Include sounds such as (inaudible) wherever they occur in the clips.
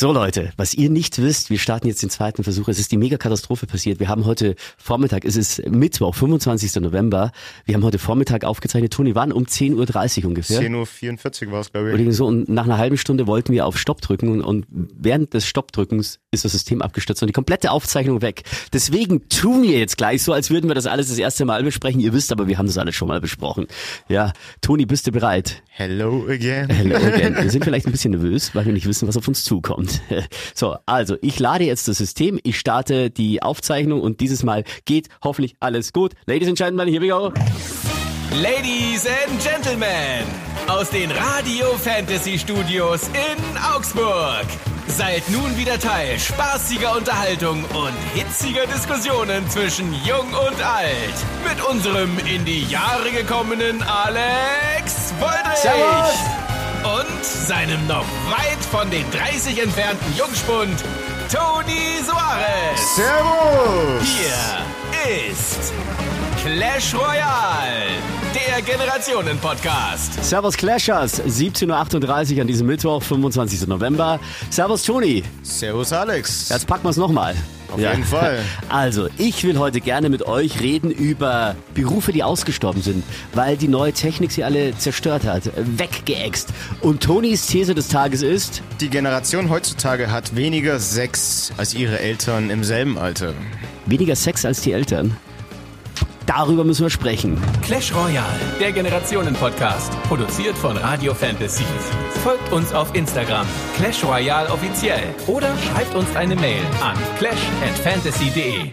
So Leute, was ihr nicht wisst, wir starten jetzt den zweiten Versuch. Es ist die Megakatastrophe passiert. Wir haben heute Vormittag, es ist Mittwoch, 25. November. Wir haben heute Vormittag aufgezeichnet. Toni, wann? Um 10.30 Uhr ungefähr. 10.44 Uhr war es, glaube ich. So. Und nach einer halben Stunde wollten wir auf Stopp drücken und, und während des Stoppdrückens ist das System abgestürzt und die komplette Aufzeichnung weg. Deswegen tun wir jetzt gleich so, als würden wir das alles das erste Mal besprechen. Ihr wisst aber, wir haben das alles schon mal besprochen. Ja, Toni, bist du bereit? Hello again. Hello again. Wir sind (laughs) vielleicht ein bisschen nervös, weil wir nicht wissen, was auf uns zukommt. (laughs) So, also ich lade jetzt das System, ich starte die Aufzeichnung und dieses Mal geht hoffentlich alles gut. Ladies and Gentlemen, here we go. Ladies and Gentlemen, aus den Radio Fantasy Studios in Augsburg. Seid nun wieder Teil spaßiger Unterhaltung und hitziger Diskussionen zwischen Jung und Alt. Mit unserem in die Jahre gekommenen Alex Woldrich. Servus. Und seinem noch weit von den 30 entfernten Jungspund, Toni Soares. Servus! Hier ist Clash Royale, der Generationen-Podcast. Servus Clashers, 17.38 Uhr an diesem Mittwoch, 25. November. Servus Toni. Servus Alex. Jetzt packen wir es nochmal. Auf jeden Fall. (laughs) Also, ich will heute gerne mit euch reden über Berufe, die ausgestorben sind, weil die neue Technik sie alle zerstört hat, weggeext. Und Tonis These des Tages ist, Die Generation heutzutage hat weniger Sex als ihre Eltern im selben Alter. weniger Sex als die Eltern. Darüber müssen wir sprechen. Clash Royale, der Generationen-Podcast. Produziert von Radio Fantasy. Folgt uns auf Instagram, Clash Royale offiziell. Oder schreibt uns eine Mail an clash@fantasy.de.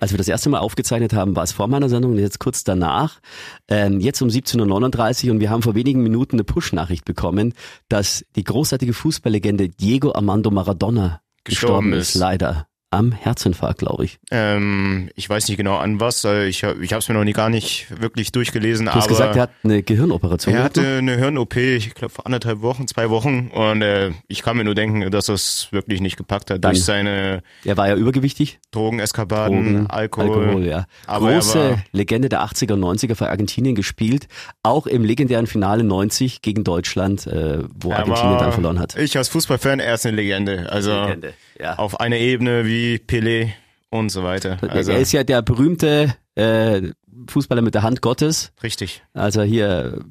Als wir das erste Mal aufgezeichnet haben, war es vor meiner Sendung und jetzt kurz danach. Ähm, jetzt um 17.39 Uhr und wir haben vor wenigen Minuten eine Push-Nachricht bekommen, dass die großartige Fußballlegende Diego Armando Maradona gestorben, Gestorben ist. ist. Leider. Am Herzinfarkt, glaube ich. Ähm, ich weiß nicht genau an was, äh, ich, ich habe es mir noch nie gar nicht wirklich durchgelesen, Du hast aber gesagt, er hat eine Gehirnoperation er gehabt. ne? hatte eine Hirn-OP, ich glaube vor anderthalb Wochen, zwei Wochen und äh, ich kann mir nur denken, dass er es wirklich nicht gepackt hat Dann- durch seine Er war ja übergewichtig. Drogeneskapaden, Drogen, Alkohol. ja. Aber er Große Legende der 80er und 90er für Argentinien gespielt. Auch im legendären Finale 90 gegen Deutschland, äh, wo Er Argentinien war- dann verloren hat. Ich als Fußballfan, er ist eine Legende. Also Legende, ja. auf einer Ebene wie Pelé und so weiter. Also er ist ja der berühmte äh, Fußballer mit der Hand Gottes. richtig. als er hier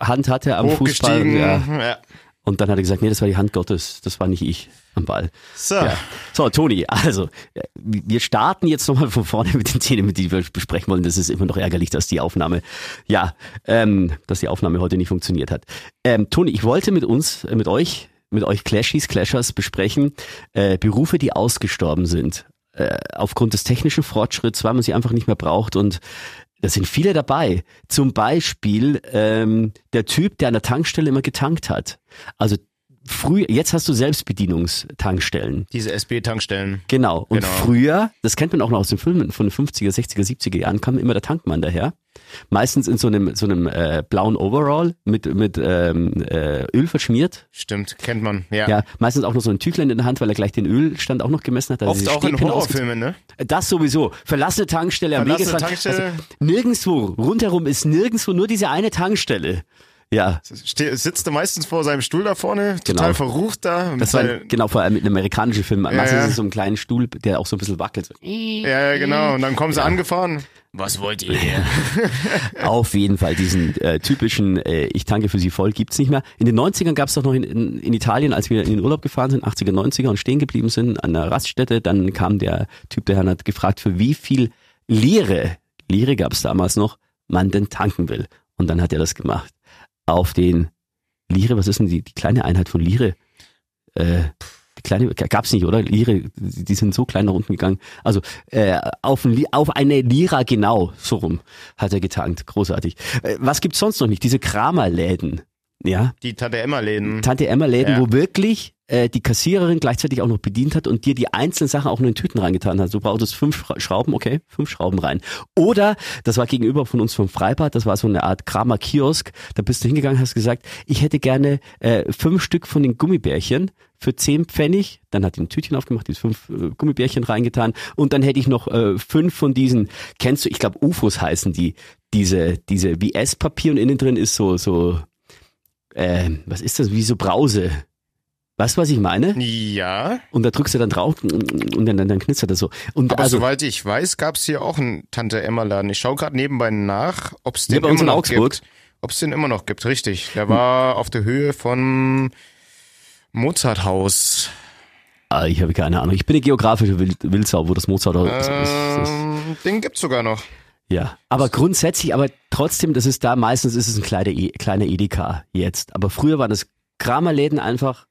Hand hatte am Fußball. Ja. Ja. Und dann hat er gesagt, nee, das war die Hand Gottes, das war nicht ich am Ball. So. Ja. So, Toni, also äh, wir starten jetzt nochmal von vorne mit den Themen, die wir besprechen wollen. Das ist immer noch ärgerlich, dass die Aufnahme, ja, ähm, dass die Aufnahme heute nicht funktioniert hat. Ähm, Toni, ich wollte mit uns, äh, mit euch, mit euch Clashies, Clashers besprechen, äh, Berufe, die ausgestorben sind. Äh, aufgrund des technischen Fortschritts, weil man sie einfach nicht mehr braucht und da sind viele dabei. Zum Beispiel ähm, der Typ, der an der Tankstelle immer getankt hat. Also früh, jetzt hast du Selbstbedienungstankstellen. Diese SB-Tankstellen. Genau. Und Genau. früher, das kennt man auch noch aus den Filmen von den 50er, 60er, 70er Jahren, kam immer der Tankmann daher. Meistens in so einem so einem äh, blauen Overall mit mit ähm, äh, Öl verschmiert. Stimmt, kennt man. Ja. Ja, meistens auch noch so ein Tüchlein in der Hand, weil er gleich den Ölstand auch noch gemessen hat. Also Oft auch in Stäbchen ausgez- Horrorfilmen, ne? das sowieso. Verlassene Tankstelle am Verlassene Wegesrand. Tankstelle. Also, nirgendwo, rundherum ist nirgendwo nur diese eine Tankstelle. Ja, Ste sitzt er meistens vor seinem Stuhl da vorne, Genau. total verrucht da. das war genau vor allem mit einem amerikanischen Film. Meistens ja. ist es so ein kleiner Stuhl, der auch so ein bisschen wackelt. So. ja, ja, genau. Und dann kommen sie angefahren. Was wollt ihr hier? (laughs) Auf jeden Fall diesen äh, typischen äh, Ich tanke für Sie voll gibt's nicht mehr. In den 90ern gab's doch noch in, in, in Italien, als wir in den Urlaub gefahren sind, 80er, 90er und stehen geblieben sind an der Raststätte, dann kam der Typ, der hat gefragt, für wie viel Lire, Lire gab's damals noch, man denn tanken will. Und dann hat er das gemacht. Auf den Lire, was ist denn die, die kleine Einheit von Lire? Äh, die kleine gab's nicht, oder? Lire, die sind so klein nach unten gegangen. Also äh, auf, ein auf eine Lira genau, so rum hat er getankt. Großartig. Äh, was gibt's sonst noch nicht? Diese Kramerläden. Ja, Die Tante Emma-Läden. Tante Emma Läden, Ja. wo wirklich äh, die Kassiererin gleichzeitig auch noch bedient hat und dir die einzelnen Sachen auch nur in Tüten reingetan hat. Du brauchtest fünf Schra- Schrauben, okay, fünf Schrauben rein. Oder, das war gegenüber von uns vom Freibad, das war so eine Art Kramer Kiosk, da bist du hingegangen, hast gesagt, ich hätte gerne äh, fünf Stück von den Gummibärchen für zehn Pfennig, dann hat die ein Tütchen aufgemacht, die fünf äh, Gummibärchen reingetan und dann hätte ich noch äh, fünf von diesen, kennst du, ich glaube UFOs heißen die, diese, diese wie Esspapier und innen drin ist so, so, äh, was ist das, wie so Brause. Weißt du, was ich meine? Ja, Und da drückst du dann drauf und dann, dann, knistert das so. Und aber also, soweit ich weiß, gab's hier auch einen Tante-Emma-Laden. Ich schaue gerade nebenbei nach, ob es den uns immer in noch Augsburg? gibt. Ob es den immer noch gibt, richtig. Der war auf der Höhe von Mozarthaus. ah, ich habe keine Ahnung. Ich bin eine geografische Wild Wildsau, wo das Mozart ist, ist, ist. Ähm, den gibt's sogar noch. Ja, aber grundsätzlich, aber trotzdem, das ist da, meistens ist es ein kleiner, e kleiner Edeka jetzt. Aber früher waren das Kramerläden einfach,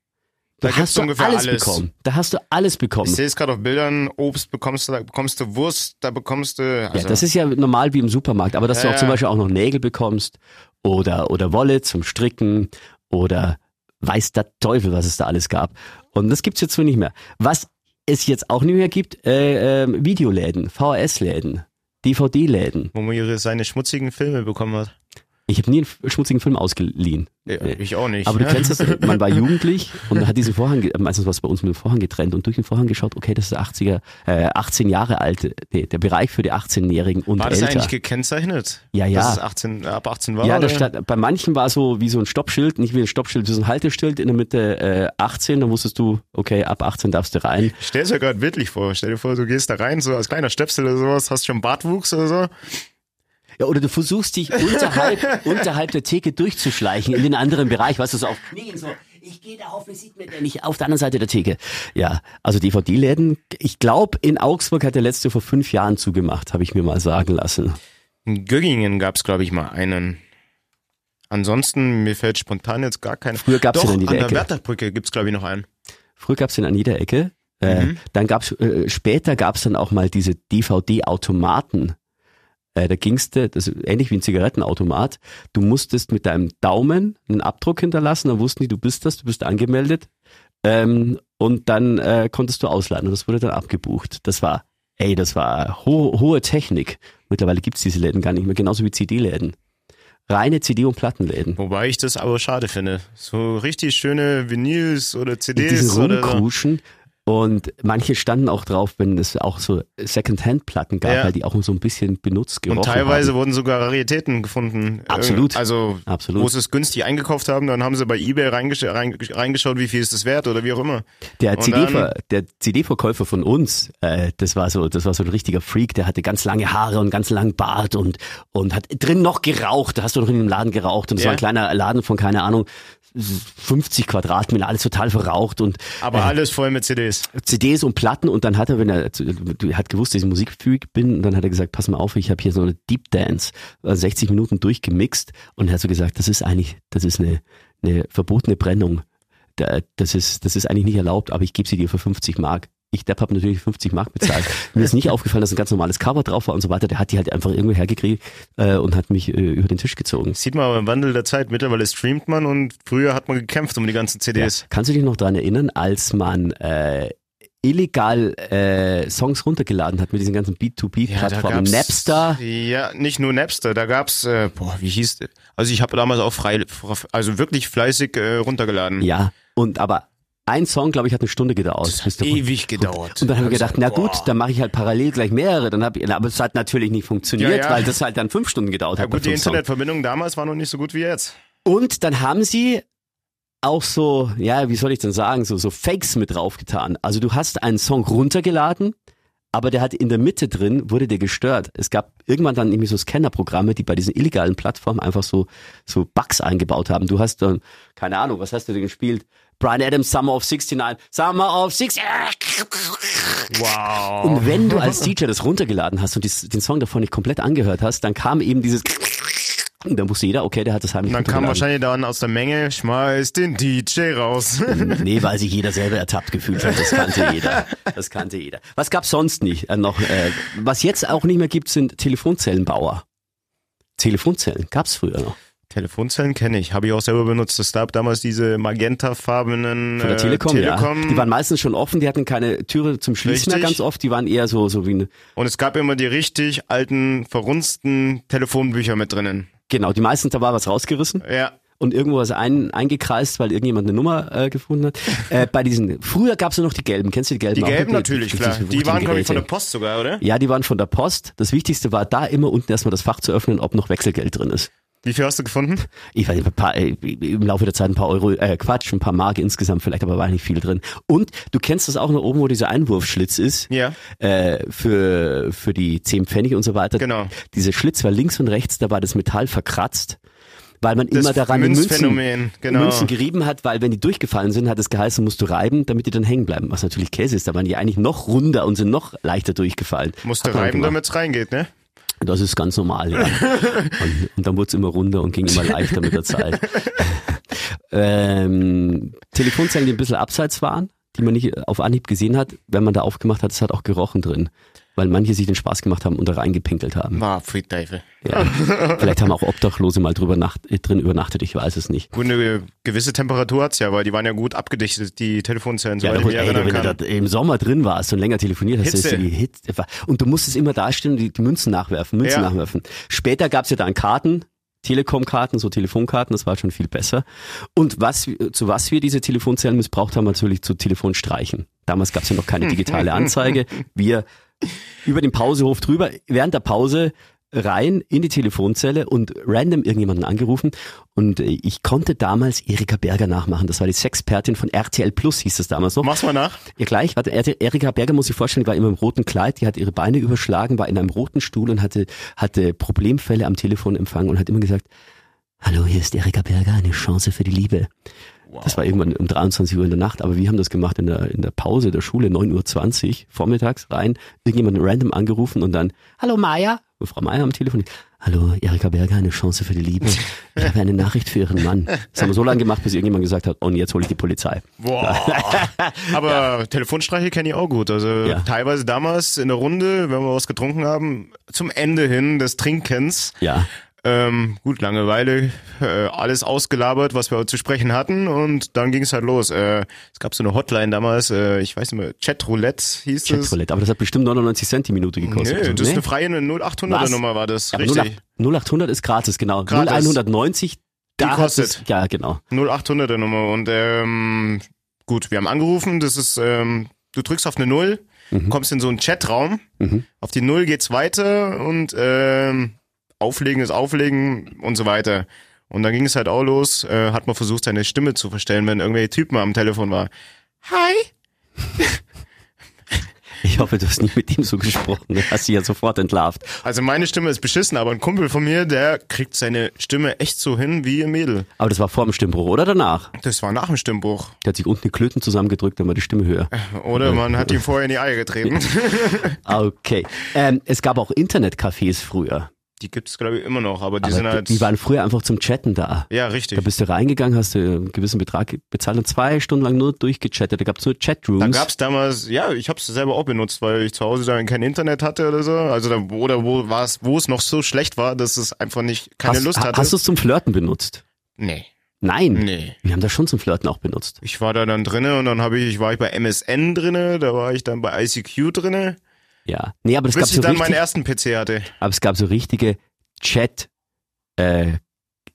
da hast gibt's du ungefähr alles, alles. bekommen. Da hast du alles bekommen. Ich sehe es gerade auf Bildern, Obst bekommst du, da bekommst du Wurst, da bekommst du. Also, ja, das ist ja normal wie im Supermarkt, aber dass du Ja, auch zum. Beispiel auch noch Nägel bekommst oder, oder Wolle zum Stricken oder weiß der Teufel, was es da alles gab. Und das gibt's jetzt so nicht mehr. Was es jetzt auch nicht mehr gibt, äh, äh, Videoläden, VHS-Läden, DVD-Läden. wo man ihre, seine schmutzigen Filme bekommen hat. Ich habe nie einen schmutzigen Film ausgeliehen. Ja. Ich auch nicht. Aber du kennst es, man war (laughs) jugendlich und hat diesen Vorhang, meistens war es bei uns mit dem Vorhang getrennt und durch den Vorhang geschaut, okay, das ist 80er, äh, 18 Jahre alt, nee, der Bereich für die 18-Jährigen und War das älter. eigentlich gekennzeichnet? Ja, ja. Dass es 18, ab 18 war? Ja, da oder? stand, bei manchen war so wie so ein Stoppschild, nicht wie ein Stoppschild, wie so ein Halteschild in der Mitte äh, 18, dann wusstest du, okay, ab 18 darfst du rein. Ich stell's mir gerade bildlich vor. Stell dir vor, du gehst da rein, so als kleiner Stöpsel oder sowas, hast schon Bartwuchs oder so. Ja, oder du versuchst dich unterhalb, (laughs) unterhalb der Theke durchzuschleichen in den anderen Bereich, weißt du, so auf Knien so, ich gehe da, hoffentlich sieht mir der nicht auf der anderen Seite der Theke. Ja, also DVD-Läden, ich glaube, in Augsburg hat der letzte vor fünf Jahren zugemacht, habe ich mir mal sagen lassen. In Göggingen gab's, glaube ich, mal einen. Ansonsten, mir fällt spontan jetzt gar kein. Früher Doch, den an jeder an der Ecke. Wertherbrücke gibt's, glaube ich, noch einen. Früher gab's den an jeder Ecke. Äh, Mhm. Dann gab's äh, später gab's dann auch mal diese DVD-Automaten. Äh, da gingst du, das ist ähnlich wie ein Zigarettenautomat. Du musstest mit deinem Daumen einen Abdruck hinterlassen, dann wussten die, du bist das, du bist angemeldet. Ähm, und dann äh, konntest du ausleihen und das wurde dann abgebucht. Das war, ey, das war ho hohe Technik. Mittlerweile gibt's diese Läden gar nicht mehr, genauso wie CD-Läden. Reine CD- und Plattenläden. Wobei ich das aber schade finde. So richtig schöne Vinyls oder in CDs diesen oder so. Rumkruschen. Und manche standen auch drauf, wenn es auch so Second-Hand-Platten gab, Ja. weil die auch so ein bisschen benutzt gerochen Und teilweise haben. wurden sogar Raritäten gefunden. Absolut. Also, Absolut. wo sie es günstig eingekauft haben, dann haben sie bei Ebay reingesch rein- reingeschaut, wie viel ist das wert oder wie auch immer. Der CD-Verkäufer von uns, äh, das war so, das war so ein richtiger Freak, der hatte ganz lange Haare und ganz langen Bart und und hat drin noch geraucht. Da hast du noch in dem Laden geraucht und es Ja. war ein kleiner Laden von keine Ahnung 50 Quadratmeter, alles total verraucht und Aber äh, alles voll mit CDs. CDs und Platten und dann hat er, wenn er, hat gewusst, dass ich Musikfreak bin und dann hat er gesagt, pass mal auf, ich habe hier so eine Deep Dance, äh, 60 Minuten durchgemixt und er hat so gesagt, das ist eigentlich, das ist eine, eine verbotene Brennung. Da- Das ist, das ist eigentlich nicht erlaubt, aber ich gebe sie dir für 50 Mark. Ich Depp habe natürlich 50 Mark bezahlt. (laughs) Mir ist nicht aufgefallen, dass ein ganz normales Cover drauf war und so weiter. Der hat die halt einfach irgendwo hergekriegt äh, und hat mich äh, über den Tisch gezogen. Sieht man aber im Wandel der Zeit. Mittlerweile streamt man und früher hat man gekämpft um die ganzen CDs. Ja. Kannst du dich noch dran erinnern, als man äh, illegal äh, Songs runtergeladen hat mit diesen ganzen B2B-Plattformen? gab's- Napster? Ja, nicht nur Napster, da gab's, äh, boah, wie hieß der? Also ich habe damals auch frei, also wirklich fleißig äh, runtergeladen. Ja, und aber ein Song, glaube ich, hat eine Stunde gedauert. Das hat ewig gedauert. Und dann haben wir gedacht, na gut, Boah. dann mache ich halt parallel gleich mehrere. Dann hab ich, aber es hat natürlich nicht funktioniert, Ja, ja. weil das halt dann fünf Stunden gedauert Ja hat. gut, die. Internetverbindung damals war noch nicht so gut wie jetzt. Und dann haben sie auch so, ja, wie soll ich denn sagen, so, so Fakes mit draufgetan. Also du hast einen Song runtergeladen, aber der hat in der Mitte drin, wurde der gestört. Es gab irgendwann dann irgendwie so Scannerprogramme, die bei diesen illegalen Plattformen einfach so, so Bugs eingebaut haben. Du hast dann, keine Ahnung, was hast du denn gespielt? Brian Adams, Summer of 69, Summer of 69. Wow. Und wenn du als (laughs) DJ das runtergeladen hast und dies, den Song davon nicht komplett angehört hast, dann kam eben dieses und dann wusste jeder, okay, der hat das heimlich dann kam wahrscheinlich dann aus der Menge, schmeiß den DJ raus. Nee, weil sich jeder selber ertappt gefühlt hat. Das kannte (laughs) jeder. Das kannte jeder. Was gab's sonst nicht? Äh, noch, äh, was jetzt auch nicht mehr gibt, sind Telefonzellenbauer. Telefonzellen gab's früher noch. Telefonzellen kenne ich, habe ich auch selber benutzt. Es gab damals diese magentafarbenen Von der äh, Telekom, Telekom. ja. Die waren meistens schon offen, die hatten keine Türe zum Schließen mehr ganz oft. Die waren eher so, so wie eine, Und es gab immer die richtig alten, verrunzten Telefonbücher mit drinnen. genau, die meisten, da war was rausgerissen. Ja. und irgendwo was ein, eingekreist, weil irgendjemand eine Nummer äh, gefunden hat. Äh, bei diesen, früher gab's ja noch die gelben. Kennst du die gelben? Die gelben natürlich, klar. diese Die waren, glaube ich, von der. Post sogar, oder? Ja, die waren von der Post. Das Wichtigste war da immer unten erstmal das Fach zu öffnen, ob noch Wechselgeld drin ist. Wie viel hast du gefunden? Ich weiß nicht, ein paar, äh, im Laufe der Zeit ein paar Euro, äh, Quatsch, ein paar Mark insgesamt vielleicht, aber war nicht viel drin. Und du kennst das auch noch oben, wo dieser Einwurfschlitz ist. Ja. Äh, für, für die 10 Pfennig und so weiter. Genau. Dieser Schlitz war links und rechts, da war das Metall verkratzt. Weil man immer daran die Münzen, Münzphänomen, genau. Münzen gerieben hat, weil wenn die durchgefallen sind, hat es geheißen, musst du reiben, damit die dann hängen bleiben. Was natürlich Käse ist, da waren die eigentlich noch runder und sind noch leichter durchgefallen. Musst du Hat reiben, damit es reingeht, ne? Das ist ganz normal, ja. (laughs) und, und dann wurde es immer runder und ging immer leichter mit der Zeit. ähm, Telefonzellen, die ein bisschen abseits waren, die man nicht auf Anhieb gesehen hat, wenn man da aufgemacht hat, es hat auch gerochen drin. Weil manche sich den Spaß gemacht haben und da reingepinkelt haben. War Friedteufel. Ja. Vielleicht haben auch Obdachlose mal drüber nacht, äh, drin übernachtet, ich weiß es nicht. Gut, eine gewisse Temperatur hat's ja, weil die waren ja gut abgedichtet, die Telefonzellen, Ja, soweit gut, ich mich ey, wenn kann. du da im Sommer drin warst und länger telefoniert hast, Hitze. ist die Hitze. Und du musstest immer dastehen und die, die Münzen nachwerfen, Münzen Ja. nachwerfen. Später gab's ja dann Karten, Telekom-Karten, so Telefonkarten, das war schon viel besser. Und was, zu was wir diese Telefonzellen missbraucht haben, natürlich zu Telefonstreichen. Damals gab's ja noch keine (laughs) digitale Anzeige. Wir über den Pausehof drüber, während der Pause rein in die Telefonzelle und random irgendjemanden angerufen und äh, ich konnte damals Erika Berger nachmachen. Das war die Sexpertin von RTL Plus, hieß es damals noch. Mach's mal nach. Ja gleich, warte, Er- Erika Berger muss sich vorstellen, war immer im roten Kleid, die hat ihre Beine überschlagen, war in einem roten Stuhl und hatte, hatte Problemfälle am Telefon empfangen und hat immer gesagt, Hallo, hier ist Erika Berger, eine Chance für die Liebe. Das war irgendwann um 23 Uhr in der Nacht, aber wir haben das gemacht in der, in der Pause der Schule, 9.20 Uhr, vormittags rein, irgendjemanden random angerufen und dann, Hallo Maya, und Frau Maya am Telefon, Hallo Erika Berger, eine Chance für die Liebe. Ich habe eine Nachricht für Ihren Mann. Das haben wir so lange gemacht, bis irgendjemand gesagt hat, und jetzt hole ich die Polizei. Boah. (laughs) Aber Telefonstreiche kenne ich auch gut. Also Ja. teilweise damals in der Runde, wenn wir was getrunken haben, zum Ende hin des Trinkens. Ja. Ähm, gut, Langeweile, äh, alles ausgelabert, was wir zu sprechen hatten und dann ging es halt los. Äh, es gab so eine Hotline damals, äh, ich weiß nicht mehr, Chatroulette hieß es. Chatroulette, aber das hat bestimmt 99 Cent die Minute gekostet. Nee, Also, das ist nee? eine freie 0800er Was? Nummer war das, Ja, richtig. 0800 ist gratis, genau. Gratis. 0190, da Die kostet. Ja, genau. 0800er Nummer und ähm, gut, wir haben angerufen, das ist, ähm, du drückst auf eine Null, kommst in so einen Chatraum, Mhm. auf die Null geht's weiter und ähm, Auflegen ist Auflegen und so weiter. Und dann ging es halt auch los, äh, hat man versucht, seine Stimme zu verstellen, wenn irgendwelche Typen am Telefon war. Hi! (laughs) Ich hoffe, du hast nicht mit ihm so gesprochen. Du hast sie ja sofort entlarvt. Also meine Stimme ist beschissen, aber ein Kumpel von mir, der kriegt seine Stimme echt so hin wie ein Mädel. Aber das war vor dem Stimmbruch, oder danach? Das war nach dem Stimmbruch. Der hat sich unten die Klöten zusammengedrückt, dann war die Stimme höher. Oder man hat ihm vorher in die Eier getreten. (laughs) Okay. Ähm, es gab auch Internetcafés früher. Die gibt's glaube ich immer noch, aber die Aber sind halt. die waren früher einfach zum Chatten da. ja, richtig. Da bist du reingegangen, hast du einen gewissen Betrag bezahlt und zwei Stunden lang nur durchgechattet. Da gab es nur Chatrooms. Da gab's damals, ja, ich habe es selber auch benutzt, weil ich zu Hause dann kein Internet hatte oder so. Also da, oder wo war es, wo es noch so schlecht war, dass es einfach nicht keine hast, Lust hatte. Hast du es zum Flirten benutzt? nee, Nein. nee. Wir haben das schon zum Flirten auch benutzt. Ich war da dann drinne und dann habe ich, war ich bei MSN drinne, da war ich dann bei ICQ drinne, Ja. Nee, aber es gab bis ich so dann richtig, meinen ersten PC hatte. aber es gab so richtige Chat äh,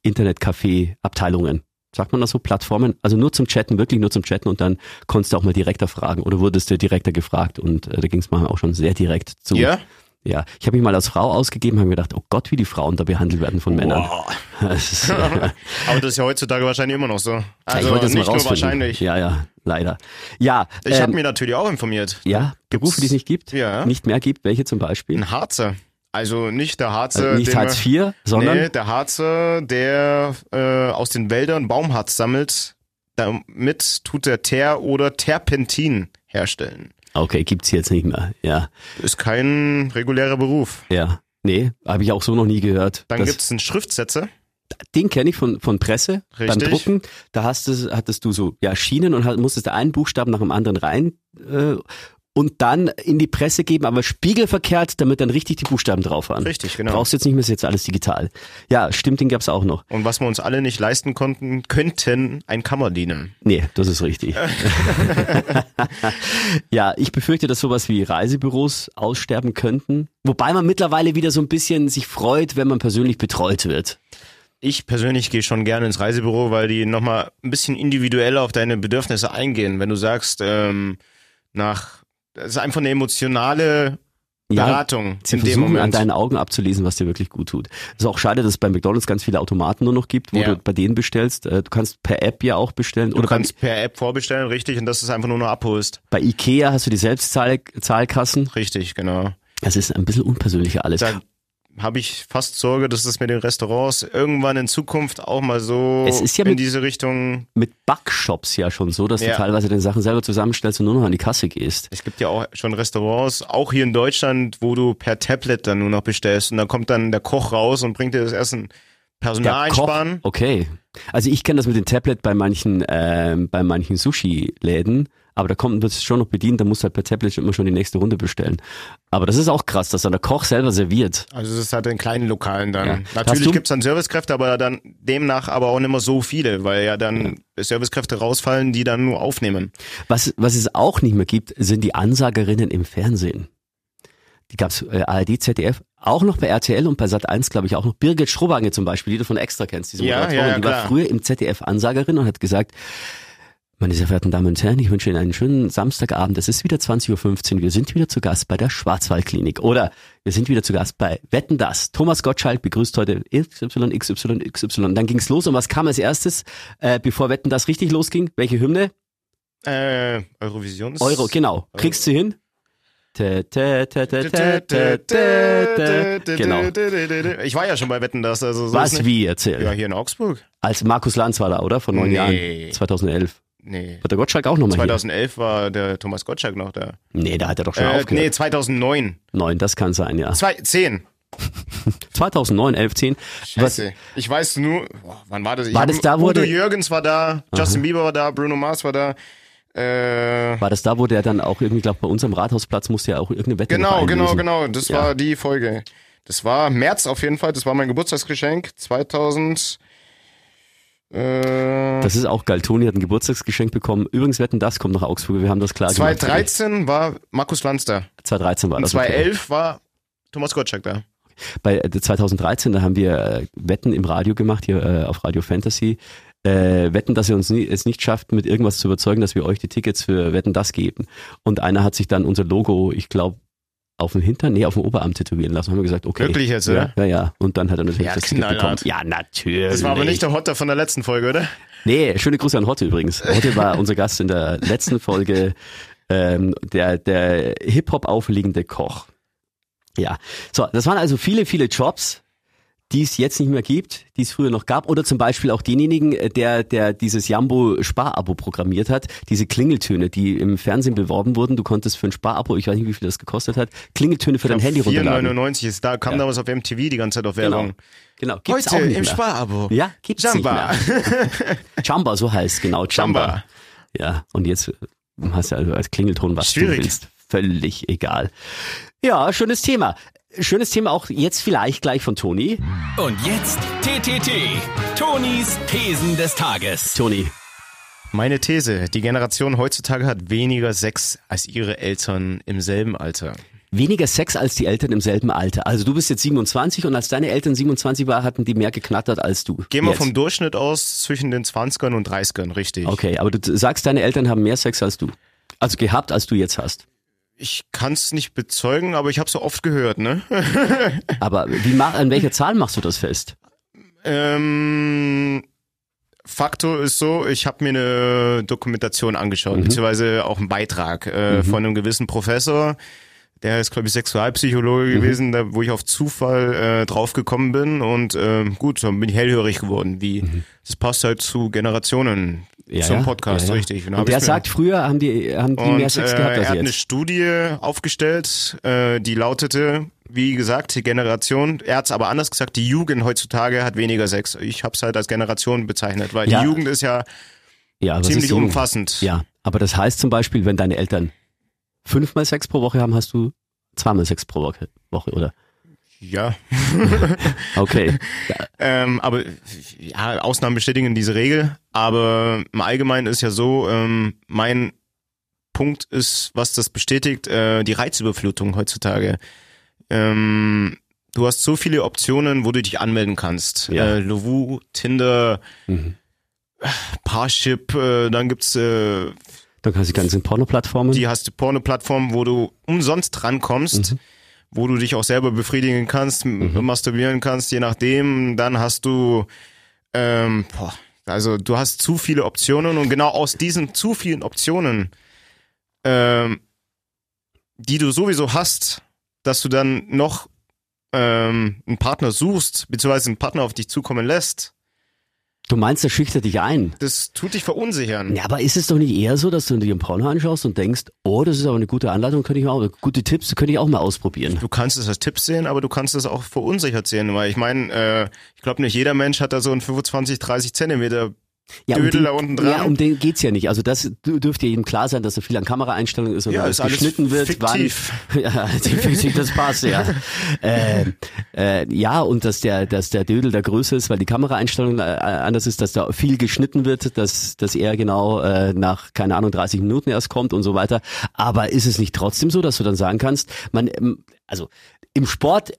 Internetcafé Abteilungen. Sagt man das so? Plattformen? Also nur zum Chatten, wirklich nur zum Chatten und dann konntest du auch mal direkter fragen oder wurdest du direkter gefragt und äh, da ging es mal auch schon sehr direkt zu. Ja? Ja, ich habe mich mal als Frau ausgegeben, habe mir gedacht, oh Gott, wie die Frauen da behandelt werden von Männern. (laughs) Das ist, äh, (laughs) Aber das ist ja heutzutage wahrscheinlich immer noch so. ja, Also das nicht nur wahrscheinlich. Ja, ja, leider. Ja, Ich habe ähm, mir natürlich auch informiert. ja, Berufe, die es nicht gibt, Ja. nicht mehr gibt. Welche zum Beispiel? Ein Harzer. Also nicht der Harzer. Also nicht wir- IV, sondern Nee, der Harzer, der äh, aus den Wäldern Baumharz sammelt, damit tut er Teer oder Terpentin herstellen. Okay, gibt's jetzt nicht mehr. Ja, Ist kein regulärer Beruf. ja. Nee, habe ich auch so noch nie gehört. Dann gibt's einen Schriftsetzer. den kenne ich von, von Presse beim Richtig. Drucken. Da hast du, hattest du so ja, Schienen und halt, musstest da einen Buchstaben nach dem anderen rein äh, und dann in die Presse geben, aber spiegelverkehrt, damit dann richtig die Buchstaben drauf waren. Richtig, genau. Brauchst jetzt nicht mehr, ist jetzt alles digital. Ja, stimmt, den gab's auch noch. Und was wir uns alle nicht leisten konnten, könnten ein Kammerdiener. Nee, das ist richtig. (laughs) ja, ich befürchte, dass sowas wie Reisebüros aussterben könnten. Wobei man mittlerweile wieder so ein bisschen sich freut, wenn man persönlich betreut wird. Ich persönlich gehe schon gerne ins Reisebüro, weil die nochmal ein bisschen individuell auf deine Bedürfnisse eingehen. Wenn du sagst, ähm, nach, das ist einfach eine emotionale Beratung Sie in dem versuchen an Moment. deinen Augen abzulesen, was dir wirklich gut tut. ist auch schade, dass es bei McDonalds ganz viele Automaten nur noch gibt, wo Ja. du bei denen bestellst. Äh, Du kannst per App ja auch bestellen. Du Oder kannst per App vorbestellen, richtig, und dass du es einfach nur noch abholst. bei Ikea hast du die Selbstzahlkassen. Richtig, genau. Das ist ein bisschen unpersönlicher alles. Da habe ich fast Sorge, dass es mit den Restaurants irgendwann in Zukunft auch mal so Es ist ja in mit- diese Richtung. Mit Backshops ja schon so, dass du Ja. teilweise deine Sachen selber zusammenstellst und nur noch an die Kasse gehst. Es gibt ja auch schon Restaurants, auch hier in Deutschland, wo du per Tablet dann nur noch bestellst und dann kommt dann der Koch raus und bringt dir das Essen. Personal einsparen. okay. Also ich kenne das mit dem Tablet bei manchen, ähm, bei manchen Sushi-Läden, aber da kommt wird es schon noch bedient, da musst du halt per Tablet immer schon die nächste Runde bestellen. Aber das ist auch krass, dass dann der Koch selber serviert. Also das ist halt in kleinen Lokalen dann. Ja. Natürlich gibt's dann Servicekräfte, aber dann demnach aber auch nicht mehr so viele, weil ja dann Servicekräfte rausfallen, die dann nur aufnehmen. Was, was es auch nicht mehr gibt, sind die Ansagerinnen im Fernsehen. Die gab's äh, ARD, ZDF, auch noch bei RTL und bei Sat1, glaube ich, auch noch. Birgit Schrobange zum Beispiel, die du von Extra kennst, diese Ja, Moderatorin, ja, ja, die war früher im ZDF Ansagerin und hat gesagt, meine sehr verehrten Damen und Herren, ich wünsche Ihnen einen schönen Samstagabend. Es ist wieder 20.15 Uhr. Wir sind wieder zu Gast bei der Schwarzwaldklinik. Oder wir sind wieder zu Gast bei Wetten das. Thomas Gottschalk begrüßt heute XY, XY, XY. Dann ging's los. Und was kam als erstes, äh, bevor Wetten das richtig losging? Welche Hymne? Äh, Eurovision Euro, genau. Kriegst du hin? Genau. Ich war ja schon bei Wetten das, also so Was wie erzähl? Ja, hier in Augsburg. Als Markus Lanz war da, oder? Vor neun Nee. Jahren. 2011. Nee. Hat der Gottschalk auch nochmal hier? 2011 war der Thomas Gottschalk noch da. Nee, da hat er doch schon Äh, nee, aufgehört. 2009. Neun, das kann sein, ja. Zwei, zehn. 2009, 11, 10. Was, Scheiße. Ich weiß nur, boah, wann war das? Ich War das da, wo Udo der- Jürgens war da, Justin Bieber war da, Bruno Mars war da. Äh, war das da, wo der dann auch irgendwie, glaube bei uns am Rathausplatz musste ja auch irgendeine Wette genau, genau, genau. Das Ja. war die Folge. Das war März auf jeden Fall. Das war mein Geburtstagsgeschenk. 2000. Äh, Das ist auch geil. Toni hat ein Geburtstagsgeschenk bekommen. Übrigens, Wetten, das kommt nach Augsburg. Wir haben das klar gemacht. 2013 war Markus Lanz da. 2013 war das. okay. 2011 war Thomas Gottschalk da. Bei äh, 2013, da haben wir äh, Wetten im Radio gemacht, hier äh, auf Radio Fantasy. Äh, wetten, dass ihr uns nie, es nicht schafft, mit irgendwas zu überzeugen, dass wir euch die Tickets für Wetten das geben. Und einer hat sich dann unser Logo, ich glaube, auf dem Hintern, nee, auf dem Oberarm tätowieren lassen. Haben wir gesagt, okay. Wirklich jetzt, ja, oder? ja, ja. Und dann hat er natürlich Ja, das Ticket bekommen. Ja, natürlich. Das war aber nicht der Hotter von der letzten Folge, oder? Nee, schöne Grüße an Hotte übrigens. Hotte war (laughs) unser Gast in der letzten Folge, ähm, der, der Hip-Hop aufliegende Koch. Ja, so, das waren also viele, viele Jobs, die es jetzt nicht mehr gibt, die es früher noch gab. Oder zum Beispiel auch denjenigen, äh, der, der dieses Jambo-Sparabo programmiert hat, diese Klingeltöne, die im Fernsehen beworben wurden. Du konntest für ein Sparabo, ich weiß nicht, wie viel das gekostet hat, Klingeltöne für dein Handy runterladen. 4,99 ist da, kam Ja. damals auf MTV die ganze Zeit auf Genau. Werbung. Genau, gibt's Heute auch nicht im mehr. Sparabo. Ja, gibt's Jamba. nicht mehr. (laughs) Jamba, so heißt genau, Jamba. Jamba. Ja, und jetzt äh, hast du also als Klingelton, was Schwierig. du willst. Völlig egal. Ja, schönes Thema. Schönes Thema auch jetzt vielleicht gleich von Toni. Und jetzt TTT. Tonis Thesen des Tages. Toni, Meine These, die Generation heutzutage hat weniger Sex als ihre Eltern im selben Alter. weniger Sex als die Eltern im selben Alter. Also du bist jetzt 27 und als deine Eltern 27 waren, hatten die mehr geknattert als du. Gehen wir vom Durchschnitt aus zwischen den 20ern und 30ern, richtig. Okay, aber du sagst, deine Eltern haben mehr Sex als du. Also gehabt, als du jetzt hast. Ich kann es nicht bezeugen, aber ich habe so oft gehört, ne? (laughs) Aber wie mach, an welcher Zahl machst du das fest? Ähm, Faktor ist so, ich habe mir eine Dokumentation angeschaut, Mhm. beziehungsweise auch einen Beitrag äh, von einem gewissen Professor, der ist, glaube ich, Sexualpsychologe Mhm. gewesen, da, wo ich auf Zufall äh, draufgekommen bin und äh, gut, dann bin ich hellhörig geworden, wie das passt halt zu Generationen zum Podcast, richtig. dann Und hab der sagt, früher haben die, haben die und mehr Sex äh, gehabt er als hat eine jetzt. Studie aufgestellt, äh, die lautete, wie gesagt, die Generation, er hat es aber anders gesagt, die Jugend heutzutage hat weniger Sex. Ich habe es halt als Generation bezeichnet, weil Ja. die Jugend ist ja Ja, ziemlich ist umfassend. Ja, aber das heißt zum Beispiel, wenn deine Eltern fünfmal Sex pro Woche haben, hast du zweimal Sex pro Woche, Woche oder? Ja. (laughs) Okay. (laughs) Ähm, aber ja, Ausnahmen bestätigen diese Regel. Aber im Allgemeinen ist ja so, ähm, mein Punkt ist, was das bestätigt, äh, die Reizüberflutung heutzutage. Ähm, du hast so viele Optionen, wo du dich anmelden kannst. Ja. Äh, Lovoo, Tinder, Mhm. Parship, äh, dann gibt's äh, Dann kannst du die ganzen Pornoplattformen. die hast du Porno-Plattformen, wo du umsonst rankommst, wo du dich auch selber befriedigen kannst, mhm. masturbieren kannst, je nachdem. Dann hast du, ähm, boah, also du hast zu viele Optionen und genau aus diesen zu vielen Optionen, ähm, die du sowieso hast, dass du dann noch ähm, einen Partner suchst, beziehungsweise einen Partner auf dich zukommen lässt, Du meinst, das schüchtert dich ein? Das tut dich verunsichern. Ja, aber ist es doch nicht eher so, dass du dir ein Porno anschaust und denkst, oh, das ist aber eine gute Anleitung, könnte ich auch, gute Tipps, könnte ich auch mal ausprobieren. Du kannst es als Tipp sehen, aber du kannst es auch verunsichert sehen, weil ich meine, äh, ich glaube nicht jeder Mensch hat da so einen 25, 30 Zentimeter ja, um den, da unten dran. Ja, um den geht's ja nicht. Also das dürfte jedem klar sein, dass da viel an Kameraeinstellungen ist und ja, alles geschnitten wird. Fiktiv. Wann, (laughs) ja, definitiv, das passt, ja. (laughs) äh, äh, ja, und dass der, dass der Dödel da größer ist, weil die Kameraeinstellung äh, anders ist, dass da viel geschnitten wird, dass, dass er genau äh, nach, keine Ahnung, 30 Minuten erst kommt und so weiter. Aber ist es nicht trotzdem so, dass du dann sagen kannst, man, ähm, also im Sport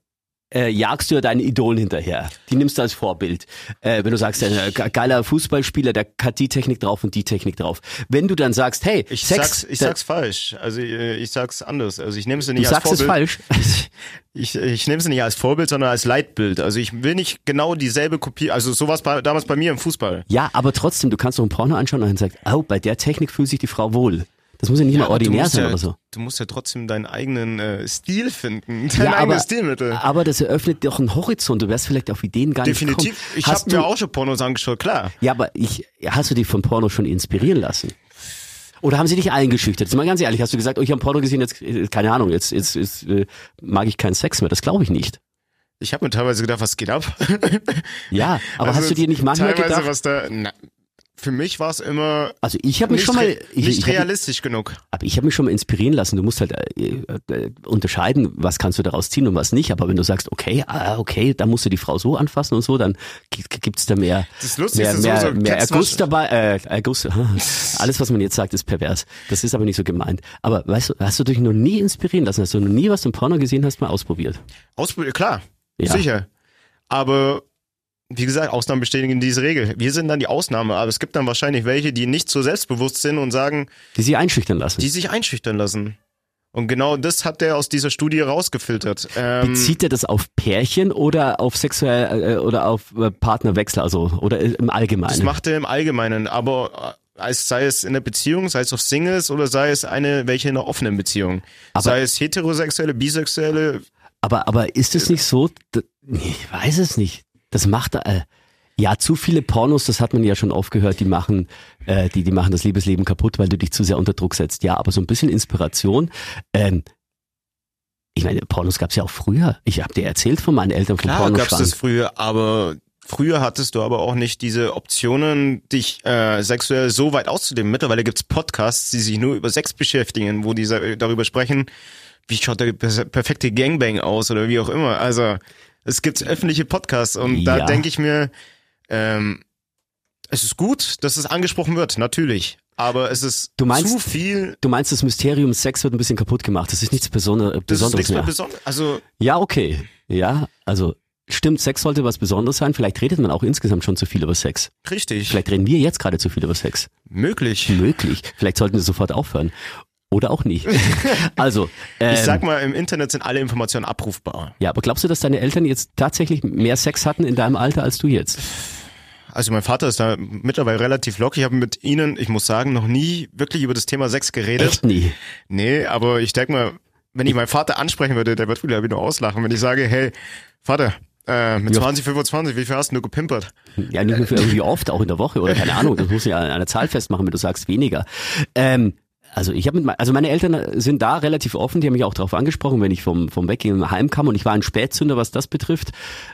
äh, jagst du ja deinen Idolen hinterher. Die nimmst du als Vorbild. Äh, wenn du sagst, ein äh, geiler Fußballspieler, der hat die Technik drauf und die Technik drauf. Wenn du dann sagst, hey, ich Sex, sag's, ich sag's falsch. Also ich, äh, ich sag's anders. Also ich nehme es nicht du als Vorbild. Du sagst es falsch. Ich, (laughs) ich, ich nehme es nicht als Vorbild, sondern als Leitbild. Also ich will nicht genau dieselbe Kopie. Also sowas bei, damals bei mir im Fußball. Ja, aber trotzdem, du kannst doch ein Porno anschauen und dann sagst, oh, bei der Technik fühlt sich die Frau wohl. Das muss ja nicht ja, mal ordinär sein ja, oder so. Du musst ja trotzdem deinen eigenen äh, Stil finden, (laughs) dein ja, eigenes Stilmittel. Aber das eröffnet doch einen Horizont. Du wärst vielleicht auf Ideen gar Definitiv. nicht Definitiv. Ich habe mir auch schon Pornos angeschaut, klar. Ja, aber ich, hast du dich von Porno schon inspirieren lassen? Oder haben sie dich eingeschüchtert? Jetzt mal ganz ehrlich, hast du gesagt, oh, ich habe Porno gesehen, jetzt, äh, keine Ahnung, jetzt, jetzt, jetzt äh, mag ich keinen Sex mehr. Das glaube ich nicht. Ich habe mir teilweise gedacht, was geht ab? ja, (laughs) aber also hast du dir nicht manchmal teilweise gedacht? Was da, na, für mich war es immer also ich habe mich schon mal ich, nicht ich, realistisch genug. Aber ich habe mich schon mal inspirieren lassen. Du musst halt äh, äh, unterscheiden, was kannst du daraus ziehen und was nicht. Aber wenn du sagst, okay, ah, okay, da musst du die Frau so anfassen und so, dann gibt's da mehr das mehr, mehr, so, so mehr Erguss dabei. Äh, Erguss, (laughs) alles, was man jetzt sagt, ist pervers. Das ist aber nicht so gemeint. Aber weißt du, hast du dich noch nie inspirieren lassen? Hast du noch nie was im Porno gesehen hast, mal ausprobiert? Ausprobiert, klar, ja. sicher. Aber wie gesagt, Ausnahmen bestätigen diese Regel. Wir sind dann die Ausnahme, aber es gibt dann wahrscheinlich welche, die nicht so selbstbewusst sind und sagen. Die sich einschüchtern lassen. Die sich einschüchtern lassen. Und genau das hat er aus dieser Studie rausgefiltert. Ähm, Bezieht er das auf Pärchen oder auf sexuell äh, oder auf äh, Partnerwechsel, also oder im Allgemeinen? Das macht er im Allgemeinen, aber äh, als sei es in der Beziehung, sei es auf Singles oder sei es eine welche in einer offenen Beziehung, aber, sei es heterosexuelle, bisexuelle. Aber aber ist es nicht so? Ich weiß es nicht. Das macht äh, ja zu viele Pornos, das hat man ja schon oft gehört, die machen, äh, die, die machen das Liebesleben kaputt, weil du dich zu sehr unter Druck setzt. Ja, aber so ein bisschen Inspiration. Ähm, ich meine, Pornos gab es ja auch früher. Ich habe dir erzählt von meinen Eltern vom Klar, gab es früher, aber früher hattest du aber auch nicht diese Optionen, dich äh, sexuell so weit auszudehnen. Mittlerweile gibt's Podcasts, die sich nur über Sex beschäftigen, wo die darüber sprechen, wie schaut der perfekte Gangbang aus oder wie auch immer. Also es gibt öffentliche Podcasts und ja. da denke ich mir, ähm, es ist gut, dass es angesprochen wird, natürlich. Aber es ist meinst, zu viel. Du meinst, das Mysterium Sex wird ein bisschen kaputt gemacht. Das ist nichts Besonder Besonderes das ist nichts mehr. mehr Besonder also ja, okay. Ja, also stimmt, Sex sollte was Besonderes sein. Vielleicht redet man auch insgesamt schon zu viel über Sex. Richtig. Vielleicht reden wir jetzt gerade zu viel über Sex. Möglich. Möglich. Vielleicht sollten wir sofort aufhören. Oder auch nicht. (laughs) Also, ähm, ich sag mal, im Internet sind alle Informationen abrufbar. Ja, aber glaubst du, dass deine Eltern jetzt tatsächlich mehr Sex hatten in deinem Alter als du jetzt? Also mein Vater ist da mittlerweile relativ locker. Ich habe mit ihnen, ich muss sagen, noch nie wirklich über das Thema Sex geredet. Echt nie? Nee, aber ich denke mal, wenn ich meinen Vater ansprechen würde, der wird wieder nur auslachen, wenn ich sage, hey, Vater, äh, mit 20, 25, wie viel hast du gepimpert? Ja, nicht nur irgendwie oft, auch in der Woche oder keine Ahnung. Das muss ja an einer Zahl festmachen, wenn du sagst weniger. Ähm, also ich habe mit, also meine Eltern sind da relativ offen, die haben mich auch darauf angesprochen, wenn ich vom vom Weggehen heimkam und ich war ein Spätzünder, was das betrifft.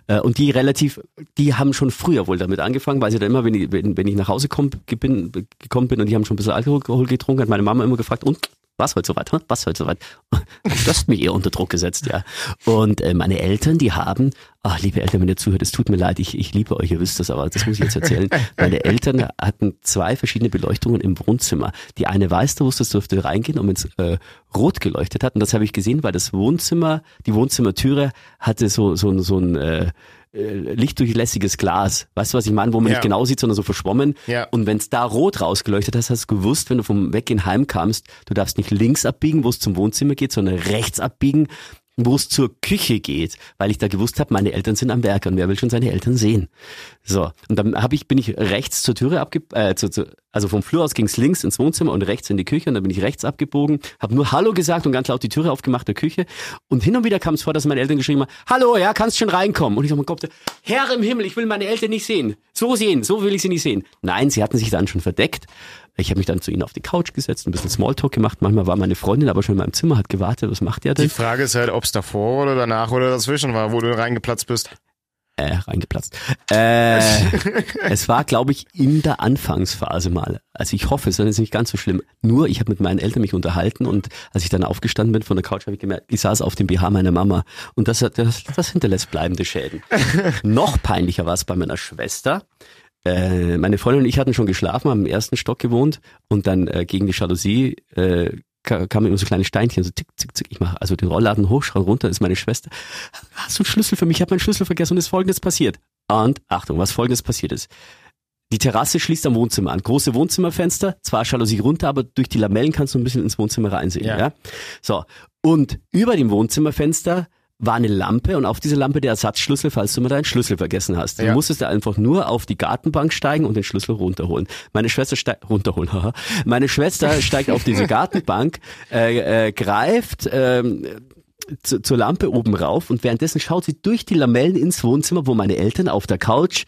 Äh, und die relativ, die haben schon früher wohl damit angefangen, weil sie da immer, wenn ich, wenn, wenn ich nach Hause komm, bin, gekommen bin und die haben schon ein bisschen Alkohol getrunken, hat meine Mama immer gefragt, und was heute soweit? Was heute soweit? (laughs) Das hat mich eher unter Druck gesetzt, ja. Und äh, meine Eltern, die haben, ach, liebe Eltern, wenn ihr zuhört, es tut mir leid, ich, ich liebe euch, ihr wisst das, aber das muss ich jetzt erzählen. (laughs) Meine Eltern hatten zwei verschiedene Beleuchtungen im Wohnzimmer. Die eine weiß, du wusstest, durfte reingehen und wenn es äh, rot geleuchtet hat, und das habe ich gesehen, weil das Wohnzimmer, die Wohnzimmertüre hatte so, so, so ein äh, äh, lichtdurchlässiges Glas. Weißt du, was ich meine? Wo man ja. nicht genau sieht, sondern so verschwommen. Ja. Und wenn es da rot rausgeleuchtet hast, hast du gewusst, wenn du vom Weggehen heimkamst, du darfst nicht links abbiegen, wo es zum Wohnzimmer geht, sondern rechts abbiegen, wo es zur Küche geht, weil ich da gewusst habe, meine Eltern sind am Werk und wer will schon seine Eltern sehen. So, und dann hab ich, bin ich rechts zur Türe abge äh, zu, zu, also vom Flur aus ging's links ins Wohnzimmer und rechts in die Küche und dann bin ich rechts abgebogen, habe nur Hallo gesagt und ganz laut die Türe aufgemacht der Küche und hin und wieder kam es vor, dass meine Eltern geschrieben haben, Hallo, ja, kannst schon reinkommen. Und ich sag mein Gott, Herr im Himmel, ich will meine Eltern nicht sehen. So sehen, so will ich sie nicht sehen. Nein, sie hatten sich dann schon verdeckt. Ich habe mich dann zu ihnen auf die Couch gesetzt, ein bisschen Smalltalk gemacht. Manchmal war meine Freundin aber schon in meinem Zimmer, hat gewartet, was macht der denn? Die Frage ist halt, ob es davor oder danach oder dazwischen war, wo du reingeplatzt bist. Äh, reingeplatzt. Äh, (laughs) es war, glaube ich, in der Anfangsphase mal. Also ich hoffe, es ist nicht ganz so schlimm. Nur, ich habe mit meinen Eltern mich unterhalten und als ich dann aufgestanden bin von der Couch, habe ich gemerkt, ich saß auf dem BH meiner Mama und das, das, das hinterlässt bleibende Schäden. (laughs) Noch peinlicher war es bei meiner Schwester. Äh, meine Freundin und ich hatten schon geschlafen, haben im ersten Stock gewohnt und dann äh, gegen die Jalousie äh, kamen immer so kleine Steinchen, so tick, tick, tick. Ich mache also den Rollladen hoch, schau runter, ist meine Schwester. Hast du einen Schlüssel für mich? Ich habe meinen Schlüssel vergessen und ist folgendes passiert. Und Achtung, was folgendes passiert ist. Die Terrasse schließt am Wohnzimmer an. Große Wohnzimmerfenster, zwar Jalousie runter, aber durch die Lamellen kannst du ein bisschen ins Wohnzimmer reinsehen. Ja. Ja. So. Und über dem Wohnzimmerfenster war eine Lampe und auf diese Lampe der Ersatzschlüssel, falls du mal deinen Schlüssel vergessen hast. Du Ja. musstest da einfach nur auf die Gartenbank steigen und den Schlüssel runterholen. Meine Schwester steigt runterholen. haha. Meine Schwester (laughs) steigt auf diese Gartenbank, äh, äh, greift ähm, zu, zur Lampe oben rauf und währenddessen schaut sie durch die Lamellen ins Wohnzimmer, wo meine Eltern auf der Couch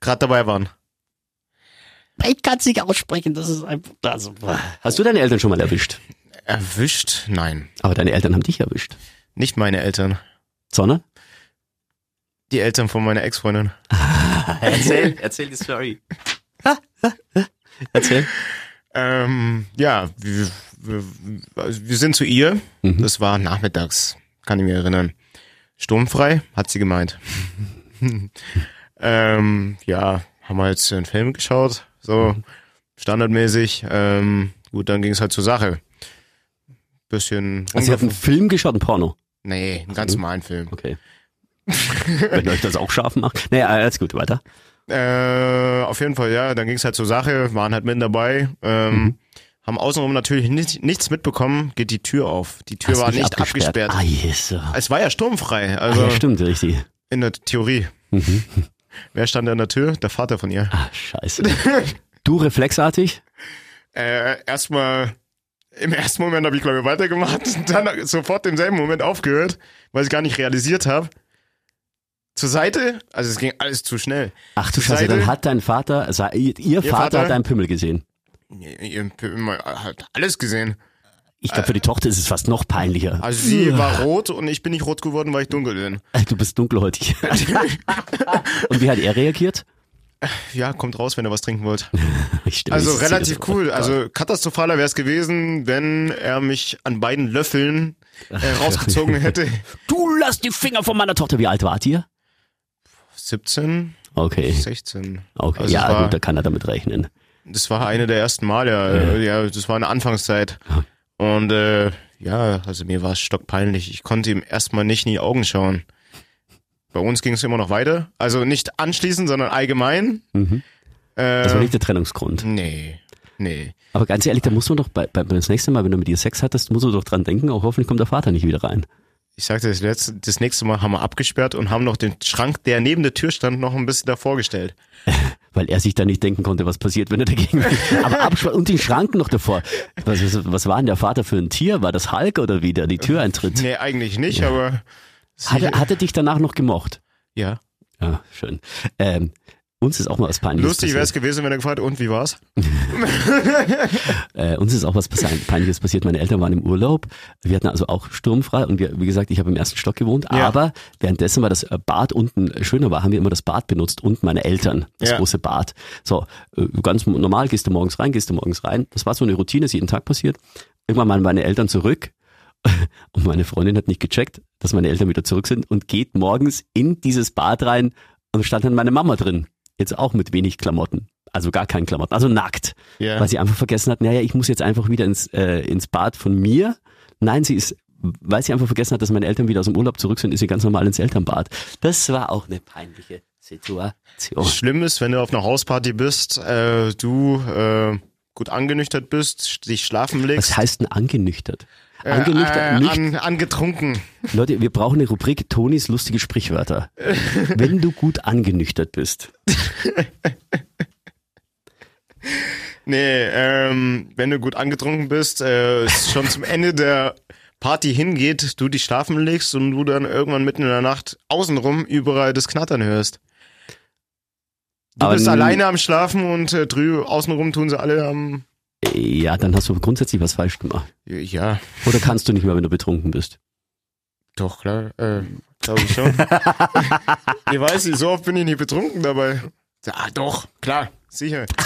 Gerade dabei waren. ich kann es nicht aussprechen, das ist einfach also, Hast du deine Eltern schon mal erwischt? Erwischt? Nein. Aber deine Eltern haben dich erwischt. Nicht meine Eltern. Sondern? Die Eltern von meiner Ex-Freundin. (laughs) Erzähl, erzähl die Story. erzähl. Ähm, ja, wir, wir, wir sind zu ihr. Mhm. Das war nachmittags, kann ich mich erinnern. Sturmfrei, hat sie gemeint. (laughs) ähm, ja, haben wir jetzt einen Film geschaut, so Mhm. standardmäßig. Ähm, gut, dann ging es halt zur Sache. Bisschen Also ihr habt einen Film geschaut, ein Porno. Nee, einen ganz normalen Film. Okay. Wenn euch das auch scharf macht. Naja, alles gut, weiter. Äh, auf jeden Fall, ja, dann ging es halt zur Sache, waren halt mitten dabei, ähm, Mhm. haben außenrum natürlich nicht, nichts mitbekommen, geht die Tür auf. Die Tür Hast war nicht abgesperrt. Ah, yes. Ah, Es war ja sturmfrei, also ja, stimmt, richtig. in der Theorie. Mhm. (laughs) Wer stand an der Tür? Der Vater von ihr. Ah, scheiße. Du (laughs) reflexartig? Äh, erstmal, im ersten Moment habe ich glaube ich weitergemacht, (laughs) dann sofort im selben Moment aufgehört, weil ich gar nicht realisiert habe. Zur Seite, also es ging alles zu schnell. Ach du Scheiße, dann hat dein Vater, also ihr, ihr Vater, Vater- hat deinen Pimmel gesehen. Ihr, ihr hat alles gesehen. Ich glaube, für die Tochter ist es fast noch peinlicher. Also sie war rot und ich bin nicht rot geworden, weil ich dunkel bin. Du bist dunkelhäutig. (laughs) Und wie hat er reagiert? Ja, kommt raus, wenn ihr was trinken wollt. (laughs) Also relativ cool. Also katastrophaler wäre es gewesen, wenn er mich an beiden Löffeln äh, rausgezogen (laughs) hätte. Du lass die Finger von meiner Tochter. Wie alt wart ihr? 17, Okay. 16. Okay, Also ja, war, gut, da kann er damit rechnen. Das war eine der ersten Male. äh, Ja, das war eine Anfangszeit. Und äh, ja, also mir war es stockpeinlich. Ich konnte ihm erstmal nicht in die Augen schauen. Bei uns ging es immer noch weiter. Also nicht anschließend, sondern allgemein. Mhm. Äh, Das war nicht der Trennungsgrund. nee, nee. Aber ganz ehrlich, da muss man doch bei, bei, das nächste Mal, wenn du mit ihr Sex hattest, musst du doch dran denken, auch hoffentlich kommt der Vater nicht wieder rein. Ich sagte, das, letzte, das nächste Mal haben wir abgesperrt und haben noch den Schrank, der neben der Tür stand, noch ein bisschen davor gestellt. (laughs) Weil er sich da nicht denken konnte, was passiert, wenn er dagegen Aber absperren und den Schrank noch davor. Was, was, was war denn der Vater für ein Tier? War das Hulk oder wie der die Tür eintritt? Nee, eigentlich nicht, aber Hat er, hat er dich danach noch gemocht? ja. Ja, schön. Ähm, uns ist auch mal was Peinliches Lustig wäre es gewesen, wenn er gefragt, und wie war's? (laughs) Äh, uns ist auch was Peinliches passiert. Meine Eltern waren im Urlaub. Wir hatten also auch sturmfrei und wir, wie gesagt, ich habe im ersten Stock gewohnt. Ja. Aber währenddessen, weil das äh, Bad unten schöner war, haben wir immer das Bad benutzt und meine Eltern, das Ja. große Bad. So, äh, ganz normal gehst du morgens rein, gehst du morgens rein. Das war so eine Routine, ist jeden Tag passiert. Irgendwann waren meine Eltern zurück (laughs) und meine Freundin hat nicht gecheckt, dass meine Eltern wieder zurück sind und geht morgens in dieses Bad rein und stand dann meine Mama drin. Jetzt auch mit wenig Klamotten. Also gar keinen Klamotten, also nackt. Ja. Weil sie einfach vergessen hat, naja, ich muss jetzt einfach wieder ins, äh, ins Bad von mir. Nein, sie ist, weil sie einfach vergessen hat, dass meine Eltern wieder aus dem Urlaub zurück sind, ist sie ganz normal ins Elternbad. Das war auch eine peinliche Situation. Schlimm ist, wenn du auf einer Hausparty bist, äh, du äh, gut angenüchtert bist, dich schlafen legst. Was heißt denn angenüchtert? Äh, Angenüchtert, äh, nicht, an, angetrunken. Leute, wir brauchen eine Rubrik Tonis lustige Sprichwörter. (laughs) Wenn du gut angenüchtert bist. Nee, ähm, wenn du gut angetrunken bist, äh, schon zum Ende der Party hingeht, du dich schlafen legst und du dann irgendwann mitten in der Nacht außenrum überall das Knattern hörst. Du Aber bist alleine am Schlafen und äh, drüben außenrum tun sie alle am. Ja, dann hast du grundsätzlich was falsch gemacht. Ja, Oder kannst du nicht mehr, wenn du betrunken bist? doch, klar. Äh, Glaube ich schon. (laughs) ich weiß nicht, so oft bin ich nicht betrunken dabei. Ja, doch, klar, sicher. (laughs)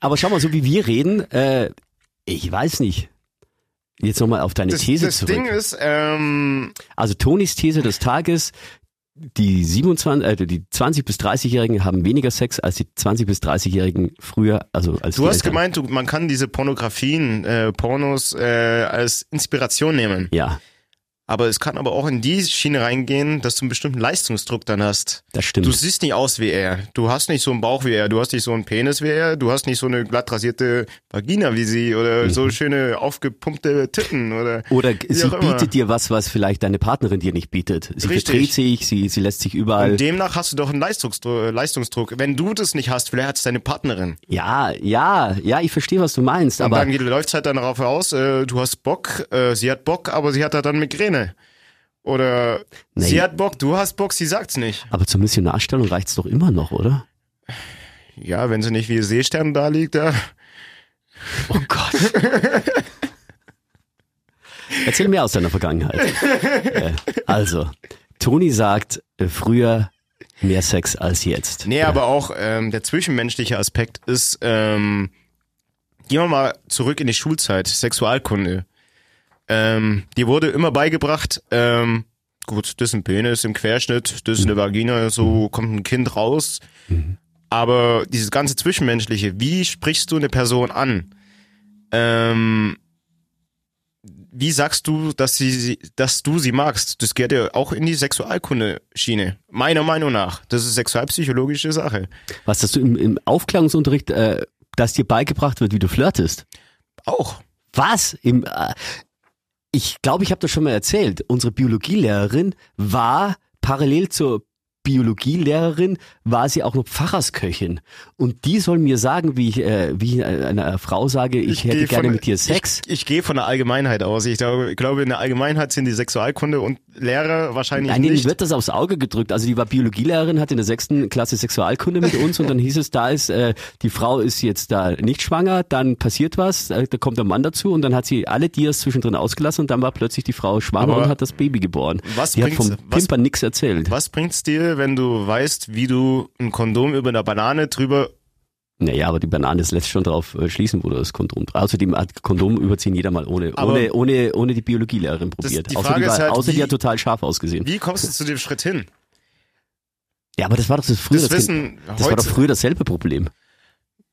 Aber schau mal, so wie wir reden, äh, ich weiß nicht. Jetzt nochmal auf deine Das, These das zurück. Ding ist, ähm, Also Tonis These des Tages, die 27, äh, die 20 bis 30-Jährigen haben weniger Sex als die 20 bis 30-Jährigen früher, also als du hast Eltern. gemeint, du, man kann diese Pornografien, äh, Pornos äh, als Inspiration nehmen. Ja, Aber es kann aber auch in die Schiene reingehen, dass du einen bestimmten Leistungsdruck dann hast. das stimmt. Du siehst nicht aus wie er. Du hast nicht so einen Bauch wie er. Du hast nicht so einen Penis wie er. Du hast nicht so eine glatt rasierte Vagina wie sie oder Mhm. so schöne aufgepumpte Titten oder. Oder sie bietet dir was, was vielleicht deine Partnerin dir nicht bietet. Sie Richtig. verdreht sich, sie, sie lässt sich überall. Und demnach hast du doch einen Leistungsdruck, Leistungsdruck. Wenn du das nicht hast, vielleicht hat es deine Partnerin. Ja, ja, ja, ich verstehe, was du meinst, Und aber dann läuft es halt dann darauf aus, äh, du hast Bock, äh, sie hat Bock, aber sie hat halt dann Migräne. Oder Nee. sie hat Bock, du hast Bock, sie sagt's nicht. aber zur Missionarstellung reicht's doch immer noch, oder? Ja, wenn sie nicht wie Seestern da liegt, ja. Oh Gott. (laughs) Erzähl mehr aus deiner Vergangenheit. äh, also, Toni sagt, äh, früher mehr Sex als jetzt. Nee, aber auch ähm, der zwischenmenschliche Aspekt ist, ähm, gehen wir mal zurück in die Schulzeit, Sexualkunde. Ähm, die wurde immer beigebracht, ähm, gut, das ist ein Penis im Querschnitt, das ist eine Vagina, so kommt ein Kind raus. Aber dieses ganze Zwischenmenschliche, wie sprichst du eine Person an? Ähm, wie sagst du, dass sie, dass du sie magst? Das gehört ja auch in die Sexualkunde-Schiene. Meiner Meinung nach. Das ist sexualpsychologische Sache. Was, dass du im, im Aufklärungsunterricht, äh, dass dir beigebracht wird, wie du flirtest? Auch. Was? Im, äh, ich glaube, ich habe das schon mal erzählt. Unsere Biologielehrerin war parallel zur Biologielehrerin war sie auch noch Pfarrersköchin und die soll mir sagen, wie ich, äh, wie ich einer Frau sage, ich, hätte geh gerne von- mit dir Sex. Ich, ich gehe von der Allgemeinheit aus. Ich glaube, ich glaube, in der Allgemeinheit sind die Sexualkunde und Lehrer wahrscheinlich Nein, nicht. wird das aufs Auge gedrückt. Also die war Biologielehrerin, hatte in der sechsten Klasse Sexualkunde mit uns und dann hieß es, da ist, äh, die Frau ist jetzt da nicht schwanger, dann passiert was, äh, da kommt der Mann dazu und dann hat sie alle Dias zwischendrin ausgelassen und dann war plötzlich die Frau schwanger Aber und hat das Baby geboren. was die hat vom Pimpern nichts erzählt. Was bringt's dir, wenn du weißt, wie du ein Kondom über einer Banane drüber Naja, aber die Banane das lässt schon darauf äh, schließen, wo du das Kondom Außerdem hat Kondom überziehen jeder mal ohne, Aber- ohne, ohne, ohne die Biologielehrerin probiert. die außer Frage die, war, ist halt, außer die wie- hat total scharf ausgesehen. Wie kommst du zu dem Schritt hin? Ja, aber das war doch das früher Das das, wissen das war doch früher dasselbe Problem.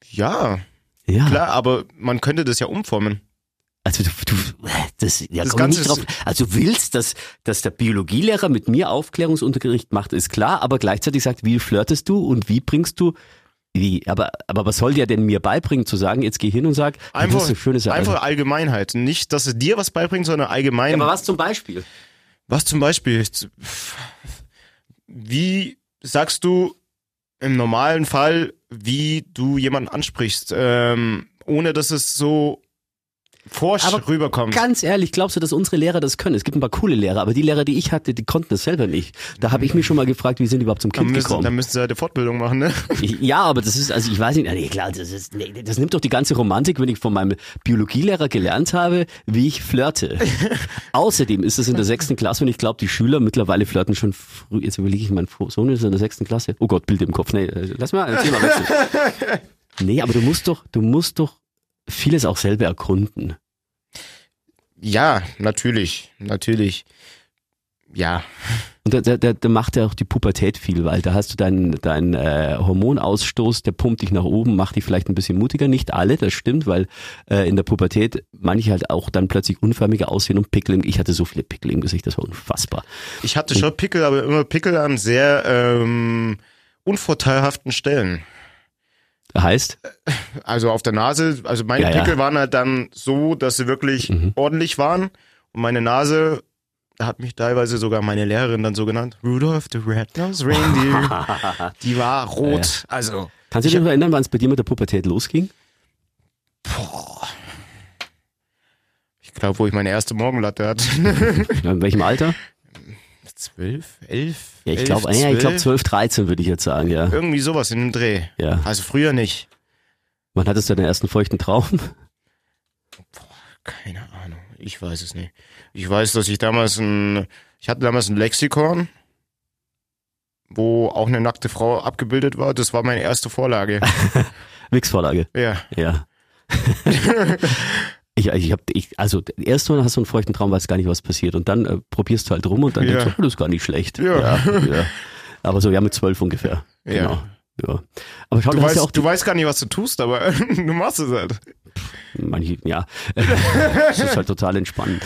Ja, Ja. klar, aber man könnte das ja umformen. Also du, du das, ja, Das komm nicht drauf. Also du willst, dass, dass der Biologielehrer mit mir Aufklärungsunterricht macht, ist klar, aber gleichzeitig sagt, wie flirtest du und wie bringst du, wie, aber, aber was soll der denn mir beibringen, zu sagen, jetzt geh hin und sag, Einfach, das ist eine schöne Sache. einfach Allgemeinheit. Nicht, dass es dir was beibringt, sondern allgemein. aber was zum Beispiel? Was zum Beispiel? Wie sagst du im normalen Fall, wie du jemanden ansprichst, ähm, ohne dass es so forsch Aber rüberkommt? Ganz ehrlich, glaubst du, dass unsere Lehrer das können? Es gibt ein paar coole Lehrer, aber die Lehrer, die ich hatte, die konnten das selber nicht. Da habe ich mich schon mal gefragt, wie sind die überhaupt zum Dann Kind müssen, gekommen? dann müssen sie halt eine Fortbildung machen, ne? Ich, (laughs) ja, aber das ist, also ich weiß nicht, nee, klar, das ist, nee, das nimmt doch die ganze Romantik, wenn ich von meinem Biologielehrer gelernt habe, wie ich flirte. (laughs) Außerdem ist es in der sechsten Klasse und ich glaube, die Schüler mittlerweile flirten schon früh, jetzt überlege ich, mein Sohn ist in der sechsten Klasse. Oh Gott, Bild im Kopf, nee, äh, lass mal, mal wechseln. (laughs) Nee, aber du musst doch, du musst doch vieles auch selber erkunden. Ja, natürlich, natürlich. Ja, Und da, da, da, macht ja auch die Pubertät viel, weil da hast du deinen dein, äh, Hormonausstoß, der pumpt dich nach oben, macht dich vielleicht ein bisschen mutiger. Nicht alle, das stimmt, weil äh, in der Pubertät manche halt auch dann plötzlich unförmiger aussehen und Pickel. im- Ich hatte so viele Pickel im Gesicht, das war unfassbar. ich hatte schon Pickel, aber immer Pickel an sehr ähm, unvorteilhaften Stellen. Heißt? Also auf der Nase, also meine Ja, ja. Pickel waren halt dann so, dass sie wirklich Mhm. ordentlich waren. Und meine Nase hat mich teilweise sogar meine Lehrerin dann so genannt. Rudolph the Red-Nosed Reindeer. (laughs) Die war rot. Also, Kannst du dich noch erinnern, wann es bei dir mit der Pubertät losging? ich glaube, wo ich meine erste Morgenlatte hatte. (laughs) In welchem Alter? (laughs) Zwölf, elf? Ja, ich glaube, ja, ich glaube zwölf? 12, 13 würde ich jetzt sagen, ja. Irgendwie sowas in dem Dreh. Ja. Also früher nicht. Wann hattest du deinen ersten feuchten Traum? Keine Ahnung. Ich weiß es nicht. Ich weiß, dass ich damals ein, ich hatte damals ein Lexikon, wo auch eine nackte Frau abgebildet war. Das war meine erste Vorlage. (laughs) Wix-Vorlage. Ja. Ja. (laughs) (laughs) ich, ich hab, ich, also erst mal hast du einen feuchten Traum, weißt gar nicht, was passiert. Und dann äh, probierst du halt rum und dann Ja. denkst du, oh, das ist gar nicht schlecht. Ja. ja. (laughs) Aber so, ja, mit zwölf ungefähr. Ja. Genau. Ja. Aber schau, Du weißt, ja auch du weißt gar nicht, was du tust, aber (laughs) du machst es halt. Manche, ja. (laughs) das ist halt total entspannend.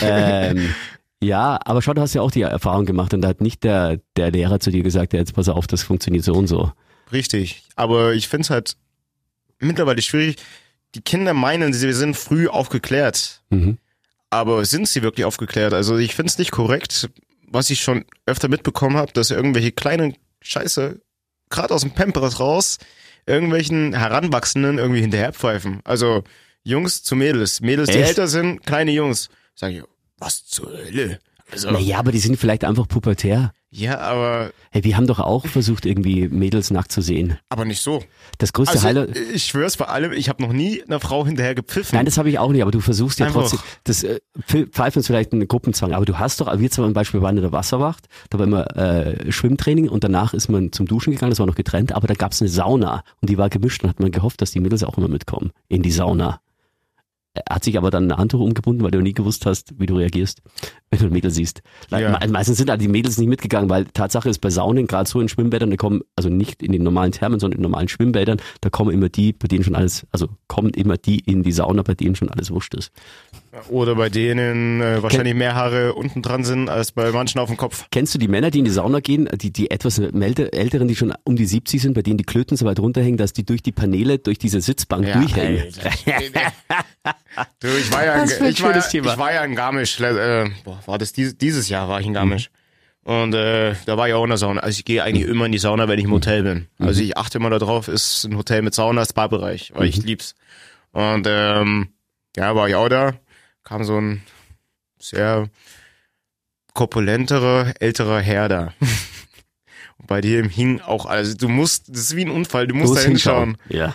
Ähm, ja, aber schau, du hast ja auch die Erfahrung gemacht und da hat nicht der, der Lehrer zu dir gesagt, ja, jetzt pass auf, das funktioniert so und so. Richtig. Aber ich finde es halt mittlerweile schwierig. Die Kinder meinen, sie sind früh aufgeklärt. Mhm. Aber sind sie wirklich aufgeklärt? Also ich finde es nicht korrekt, was ich schon öfter mitbekommen habe, dass irgendwelche kleinen Scheiße, gerade aus dem Pampers raus, irgendwelchen Heranwachsenden irgendwie hinterherpfeifen. Also Jungs zu Mädels. Mädels, die Echt? älter sind, kleine Jungs. Sag ich, was zur Hölle? Also, Naja, aber die sind vielleicht einfach pubertär. Ja, aber, Hey, wir haben doch auch versucht, irgendwie Mädels nackt zu sehen. aber nicht so. Das größte Also Highlight. ich schwör's bei allem, ich habe noch nie einer Frau hinterher gepfiffen. Nein, das habe ich auch nicht, aber du versuchst ja Einfach. trotzdem, das äh, Pf- Pfeifen ist vielleicht ein Gruppenzwang, aber du hast doch, wir zum Beispiel waren in der Wasserwacht, da war immer äh, Schwimmtraining und danach ist man zum Duschen gegangen, das war noch getrennt, aber da gab's eine Sauna und die war gemischt und hat man gehofft, dass die Mädels auch immer mitkommen in die Sauna. Er hat sich aber dann ein Handtuch umgebunden, weil du nie gewusst hast, wie du reagierst, wenn du ein Mädel siehst. Ja. me- Meistens sind halt die Mädels nicht mitgegangen, weil Tatsache ist bei Saunen, gerade so in Schwimmbädern, da kommen, also nicht in den normalen Thermen, sondern in normalen Schwimmbädern, da kommen immer die, bei denen schon alles, also kommen immer die in die Sauna, bei denen schon alles wurscht ist. Oder bei denen äh, wahrscheinlich mehr Haare unten dran sind als bei manchen auf dem Kopf. Kennst du die Männer, die in die Sauna gehen, die, die etwas älter- älteren, die schon um die 70 sind, bei denen die Klöten so weit runterhängen, dass die durch die Paneele, durch diese Sitzbank durchhängen? (laughs) du, ich war ja, ich war, ja- ich war ja in Garmisch. Äh, boah, war das dieses, dieses Jahr war ich in Garmisch. Und äh, da war ich auch in der Sauna. Also ich gehe eigentlich immer in die Sauna, wenn ich im Hotel bin. Also ich achte immer darauf, ist ein Hotel mit Sauna, Spa-Bereich, weil ich lieb's. Und ähm, ja, war ich auch da. Kam so ein sehr korpulenterer, älterer Herr da. (laughs) Und bei dem hing auch alles. Du musst, das ist wie ein Unfall, du musst Muss da hinschauen. Ja.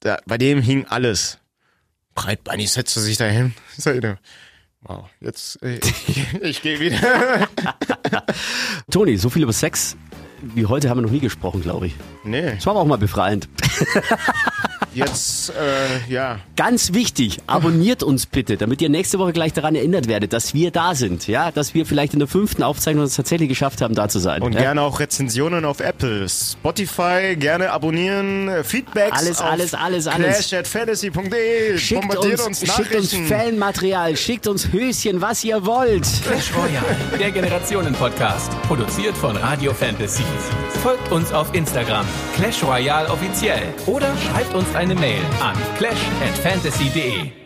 Da, bei dem hing alles. Breitbeinig setzte sich dahin. Sag ich, (laughs) Wow, jetzt, ich, (laughs) ich gehe wieder. Toni, so viel über Sex wie heute haben wir noch nie gesprochen, glaube ich. Nee, Das war aber auch mal befreiend. Jetzt, äh, ja. Ganz wichtig, abonniert uns bitte, damit ihr nächste Woche gleich daran erinnert werdet, dass wir da sind. Ja, dass wir vielleicht in der fünften Aufzeichnung es tatsächlich geschafft haben, da zu sein. Und ja? gerne auch Rezensionen auf Apple, Spotify, gerne abonnieren, Feedbacks Alles, auf alles, alles, alles. clash@fantasy.de. Schickt Bombardiert uns, uns, schickt uns Nachrichten. Fanmaterial, schickt uns Höschen, was ihr wollt. Clash Royale, der Generationen-Podcast. Produziert von Radio Fantasy. Folgt uns auf Instagram, Clash Royale offiziell. Oder schreibt uns eine Mail an clash@fantasy.de.